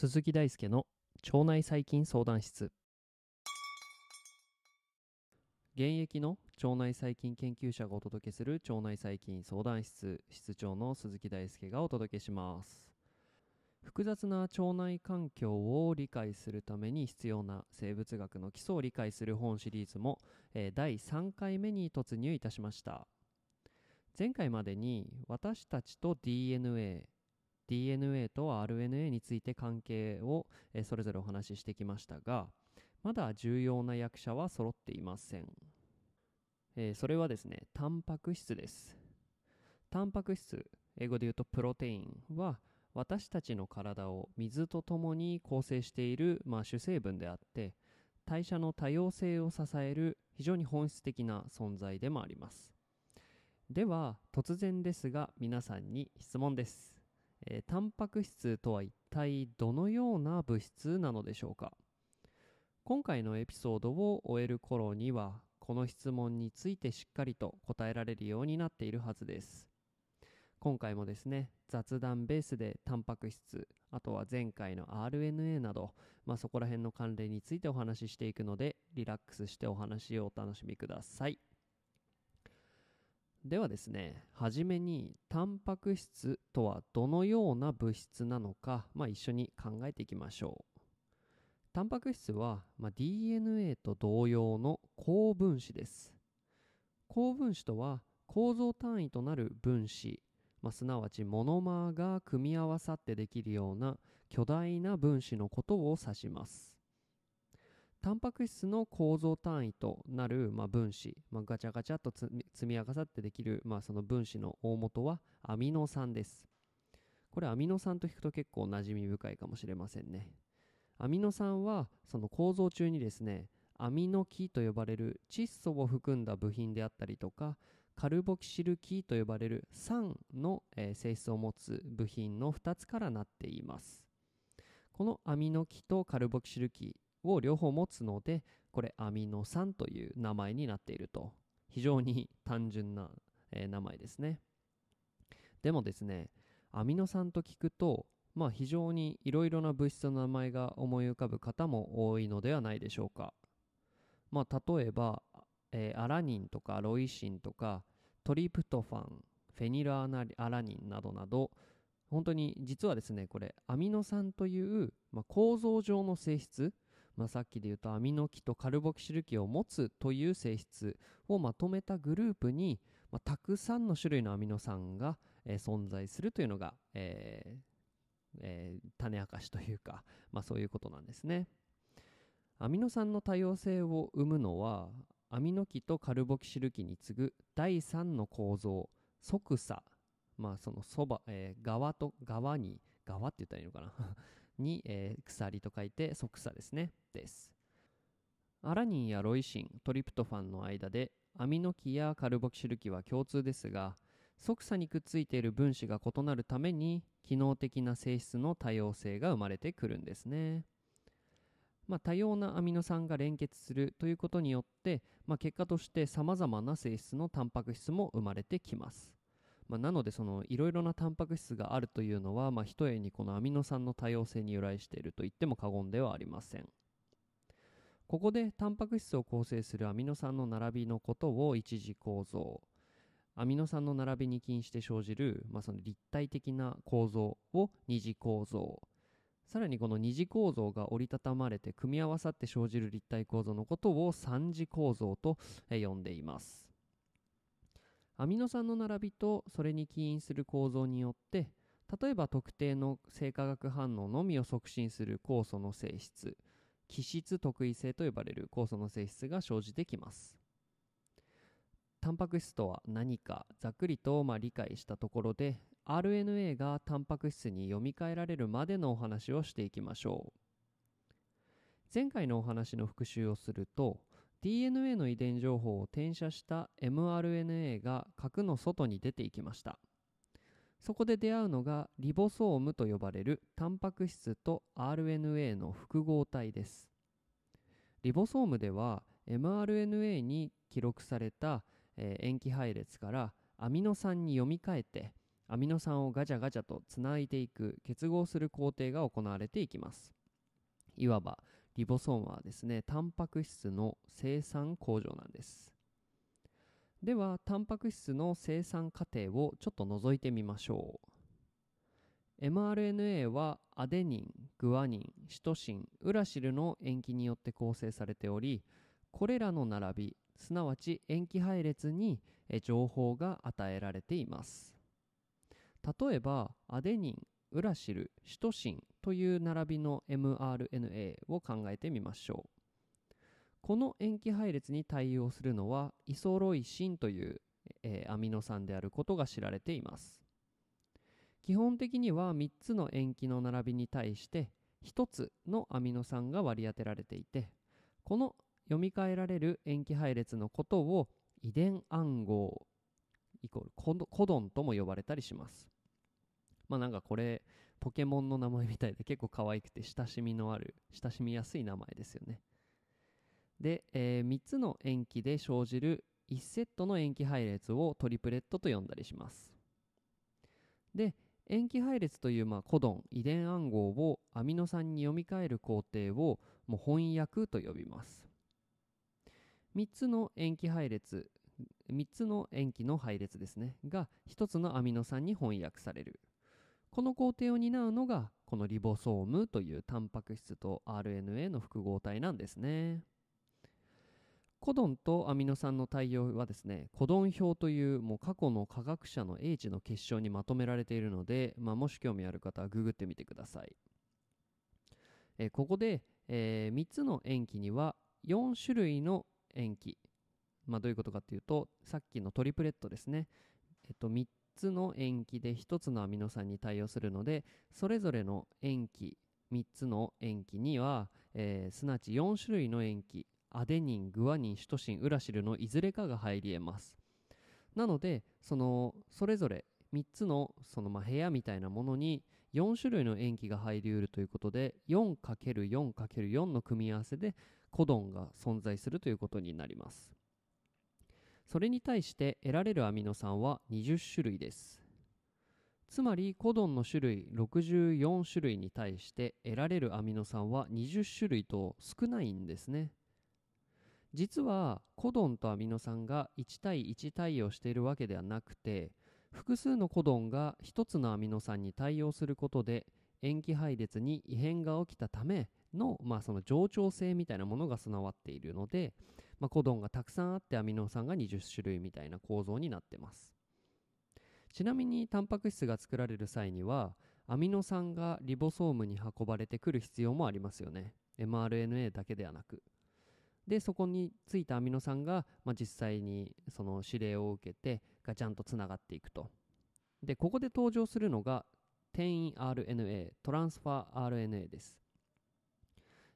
鈴木大輔の腸内細菌相談室。現役の腸内細菌研究者がお届けする腸内細菌相談室。室長の鈴木大輔がお届けします。複雑な腸内環境を理解するために必要な生物学の基礎を理解する本シリーズも、えー、第3回目に突入いたしました。前回までに私たちと DNA DNA と RNA について関係を、え、それぞれお話ししてきましたがまだ重要な役者は揃っていません、えー、それはですねタンパク質です。タンパク質英語で言うとプロテインは私たちの体を水とともに構成している、まあ、主成分であって代謝の多様性を支える非常に本質的な存在でもあります。では突然ですが皆さんに質問です、えー、タンパク質とは一体どのような物質なのでしょうか？今回のエピソードを終える頃にはこの質問についてしっかりと答えられるようになっているはずです。今回もですね雑談ベースでタンパク質あとは前回の RNA など、まあ、そこら辺の関連についてお話ししていくのでリラックスしてお話をお楽しみください。ではですねはじめにタンパク質とはどのような物質なのか、まあ、一緒に考えていきましょう。タンパク質は、まあ、DNA と同様の高分子です。高分子とは構造単位となる分子まあ、すなわちモノマーが組み合わさってできるような巨大な分子のことを指します。タンパク質の構造単位となる、まあ、分子、まあ、ガチャガチャと積み上がってできる、まあ、その分子の大元はアミノ酸です。これアミノ酸と聞くと結構馴染み深いかもしれませんね。アミノ酸はその構造中にですね、アミノ基と呼ばれる窒素を含んだ部品であったりとか、カルボキシル基と呼ばれる酸の、性質を持つ部品の2つからなっています。このアミノ基とカルボキシル基を両方持つのでこれアミノ酸という名前になっていると。非常に単純な、え、名前ですね。でもですねアミノ酸と聞くとまあ非常にいろいろな物質の名前が思い浮かぶ方も多いのではないでしょうか。まあ例えば、えー、アラニンとかロイシンとかトリプトファンフェニルアラニンなどなど本当に実はですねこれアミノ酸という、まあ、構造上の性質、まあ、さっきで言うとアミノ基とカルボキシル基を持つという性質をまとめたグループに、まあ、たくさんの種類のアミノ酸が、えー、存在するというのが、えーえー、種明かしというか、まあ、そういうことなんですね。アミノ酸の多様性を生むのはアミノ基とカルボキシル基に次ぐ第3の構造側鎖まあそのそば、えー、側と側に側って言ったらいいのかな？に、えー、鎖と書いて側鎖ですね。です。アラニンやロイシントリプトファンの間でアミノ基やカルボキシル基は共通ですが側鎖にくっついている分子が異なるために機能的な性質の多様性が生まれてくるんですね。まあ、多様なアミノ酸が連結するということによって、まあ、結果としてさまざまな性質のタンパク質も生まれてきます。まあ、なのでそのいろいろなタンパク質があるというのは、まあ、ひとえにこのアミノ酸の多様性に由来していると言っても過言ではありません。ここでタンパク質を構成するアミノ酸の並びのことを一次構造アミノ酸の並びに起因して生じる、まあ、その立体的な構造を二次構造さらにこの二次構造が折りたたまれて組み合わさって生じる立体構造のことを三次構造と呼んでいます。アミノ酸の並びとそれに起因する構造によって例えば特定の生化学反応のみを促進する酵素の性質基質特異性と呼ばれる酵素の性質が生じてきます。タンパク質とは何かざっくりとま理解したところで RNA がタンパク質に読み替えられるまでのお話をしていきましょう。前回のお話の復習をすると DNA の遺伝情報を転写した mRNA が核の外に出ていきました。そこで出会うのがリボソームと呼ばれるタンパク質と RNA の複合体です。リボソームでは mRNA に記録された、え塩基配列からアミノ酸に読み替えてアミノ酸をガチャガチャとつないでいく結合する工程が行われていきます。いわばリボソームはですねタンパク質の生産工場なんです。ではタンパク質の生産過程をちょっと覗いてみましょう。mRNA はアデニン、グアニン、シトシン、ウラシルの塩基によって構成されておりこれらの並びすなわち塩基配列にえ情報が与えられています。例えばアデニン、ウラシル、シトシンという並びの mRNA を考えてみましょう。この塩基配列に対応するのはイソロイシンという、えーアミノ酸であることが知られています。基本的には3つの塩基の並びに対して1つのアミノ酸が割り当てられていてこの読み替えられる塩基配列のことを遺伝暗号イコールコドコドンとも呼ばれたりします。まあなんかこれポケモンの名前みたいで結構可愛くて親しみのある親しみやすい名前ですよね。で、え3つの塩基で生じる1セットの塩基配列をトリプレットと呼んだりします。で塩基配列というまあコドン遺伝暗号をアミノ酸に読み替える工程をもう翻訳と呼びます。3つの塩基配列3つの塩基の配列ですね。が1つのアミノ酸に翻訳される。この工程を担うのがこのリボソームというタンパク質と RNA の複合体なんですね。コドンとアミノ酸の対応はですねコドン表というもう過去の科学者の英知の結晶にまとめられているので、まあ、もし興味ある方はググってみてください、えここで、え3つの塩基には4種類の塩基。まあ、どういうことかっていうとさっきのトリプレットですね、えっと、3つの塩基で1つのアミノ酸に対応するのでそれぞれの塩基3つの塩基には、えーすなわち4種類の塩基アデニン、グアニン、シトシン、ウラシルのいずれかが入り得ます。なのでそのそれぞれ3つのそのまあ部屋みたいなものに4種類の塩基が入りうるということで 4×4×4 の組み合わせでコドンが存在するということになります。それに対して得られるアミノ酸は20種類です。つまりコドンの種類64種類に対して得られるアミノ酸は20種類と少ないんですね。実はコドンとアミノ酸が1対1対応しているわけではなくて複数のコドンが1つのアミノ酸に対応することで塩基配列に異変が起きたための,、まあその冗長性みたいなものが備わっているので、まあ、コドンがたくさんあってアミノ酸が20種類みたいな構造になってます。ちなみにタンパク質が作られる際にはアミノ酸がリボソームに運ばれてくる必要もありますよね。mRNA だけではなく。でそこについたアミノ酸が、まあ、実際にその指令を受けてガチャンとつながっていくと。でここで登場するのが転移 RNA トランスファー RNA です。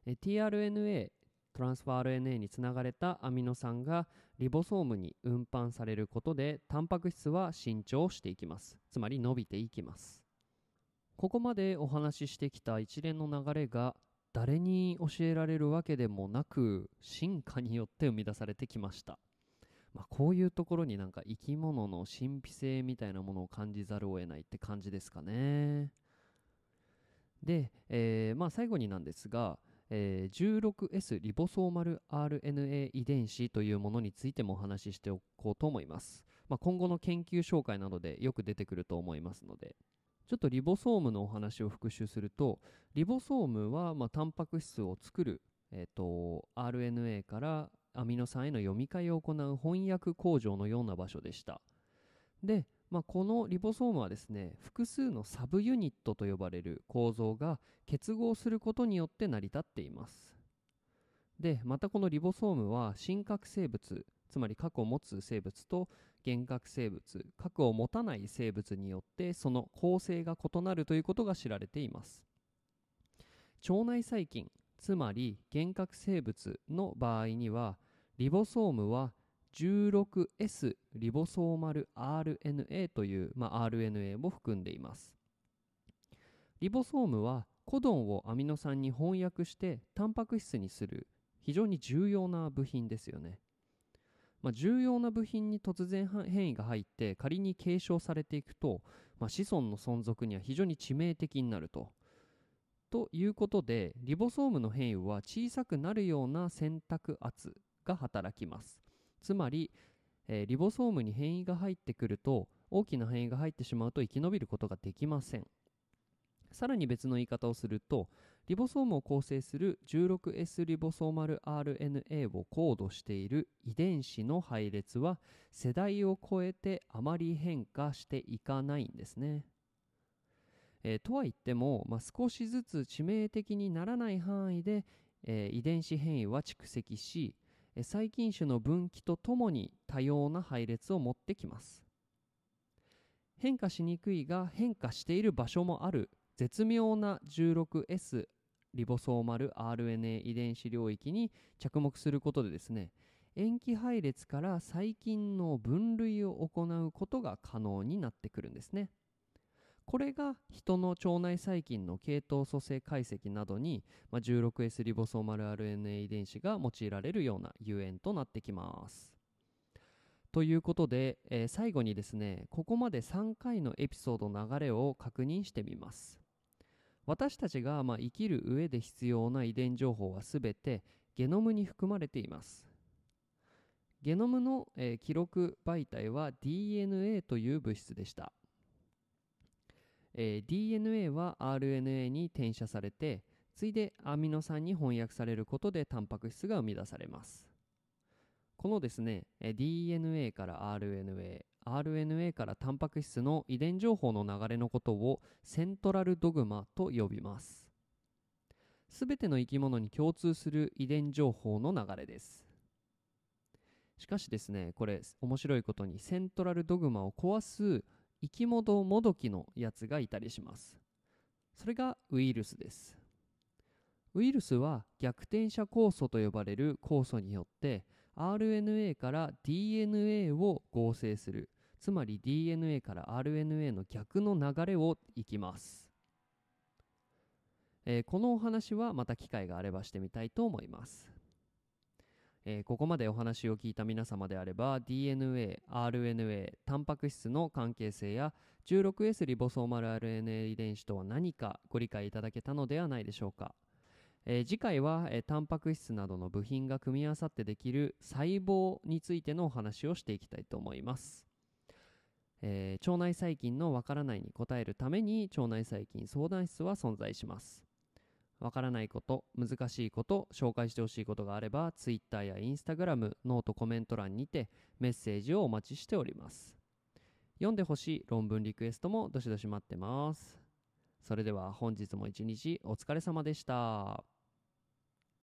tRNA トランスファー RNA につながれたアミノ酸がリボソームに運搬されることでタンパク質は伸長していきます。つまり伸びていきます。ここまでお話ししてきた一連の流れが誰に教えられるわけでもなく進化によって生み出されてきました、まあ、こういうところになんか生き物の神秘性みたいなものを感じざるを得ないって感じですかね。で、えーまあ、最後になんですが、えー 16S リボソーマル RNA 遺伝子というものについてもお話ししておこうと思います、まあ、今後の研究紹介などでよく出てくると思いますのでちょっとリボソームのお話を復習するとリボソームは、まあ、タンパク質を作る、えー、と RNA からアミノ酸への読み替えを行う翻訳工場のような場所でした。で、まあ、このリボソームはですね複数のサブユニットと呼ばれる構造が結合することによって成り立っています。でまたこのリボソームは真核生物つまり核を持つ生物と原核生物核を持たない生物によってその構成が異なるということが知られています。腸内細菌つまり原核生物の場合にはリボソームは 16S リボソーマル RNA という、まあ、RNA を含んでいますリボソームはコドンをアミノ酸に翻訳してタンパク質にする非常に重要な部品ですよね。まあ、重要な部品に突然変異が入って仮に継承されていくと、まあ、子孫の存続には非常に致命的になると。ということでリボソームの変異は小さくなるような選択圧が働きます。つまり、えー、リボソームに変異が入ってくると大きな変異が入ってしまうと生き延びることができません。さらに別の言い方をするとリボソームを構成する 16S リボソーマル RNA をコードしている遺伝子の配列は世代を超えてあまり変化していかないんですね。えー、とは言っても、まあ、少しずつ致命的にならない範囲で、えー、遺伝子変異は蓄積し、細菌種の分岐とともに多様な配列を持ってきます。変化しにくいが変化している場所もある絶妙な 16S リボソーマル RNA 遺伝子領域に着目することでですね塩基配列から細菌の分類を行うことが可能になってくるんですねこれが人の腸内細菌の系統組成解析などに、まあ、16S リボソーマル RNA 遺伝子が用いられるようなゆえんとなってきますということで、えー、最後にですねここまで3回のエピソードの流れを確認してみます私たちがまあ生きる上で必要な遺伝情報はすべてゲノムに含まれています。ゲノムの、えー、記録媒体は DNA という物質でした。えー、DNA は RNA に転写されて、ついでアミノ酸に翻訳されることでタンパク質が生み出されます。このですね、DNA から RNA、RNA からタンパク質の遺伝情報の流れのことをセントラルドグマと呼びます。すべての生き物に共通する遺伝情報の流れです。しかしですね、これ面白いことにセントラルドグマを壊す生き物もどきのやつがいたりします。それがウイルスです。ウイルスは逆転写酵素と呼ばれる酵素によって RNA から DNA を合成するつまり DNA から RNA の逆の流れをいきます、えー、このお話はまた機会があればしてみたいと思いますえー、ここまでお話を聞いた皆様であれば DNA、RNA、タンパク質の関係性や 16S リボソーマル RNA 遺伝子とは何かご理解いただけたのではないでしょうか、えー、次回は、えー、タンパク質などの部品が組み合わさってできる細胞についてのお話をしていきたいと思います。えー、腸内細菌のわからないに答えるために腸内細菌相談室は存在します。わからないこと難しいこと紹介してほしいことがあれば Twitter や Instagram ノートコメント欄にてメッセージをお待ちしております読んでほしい論文リクエストもどしどし待ってますそれでは本日も一日お疲れ様でした。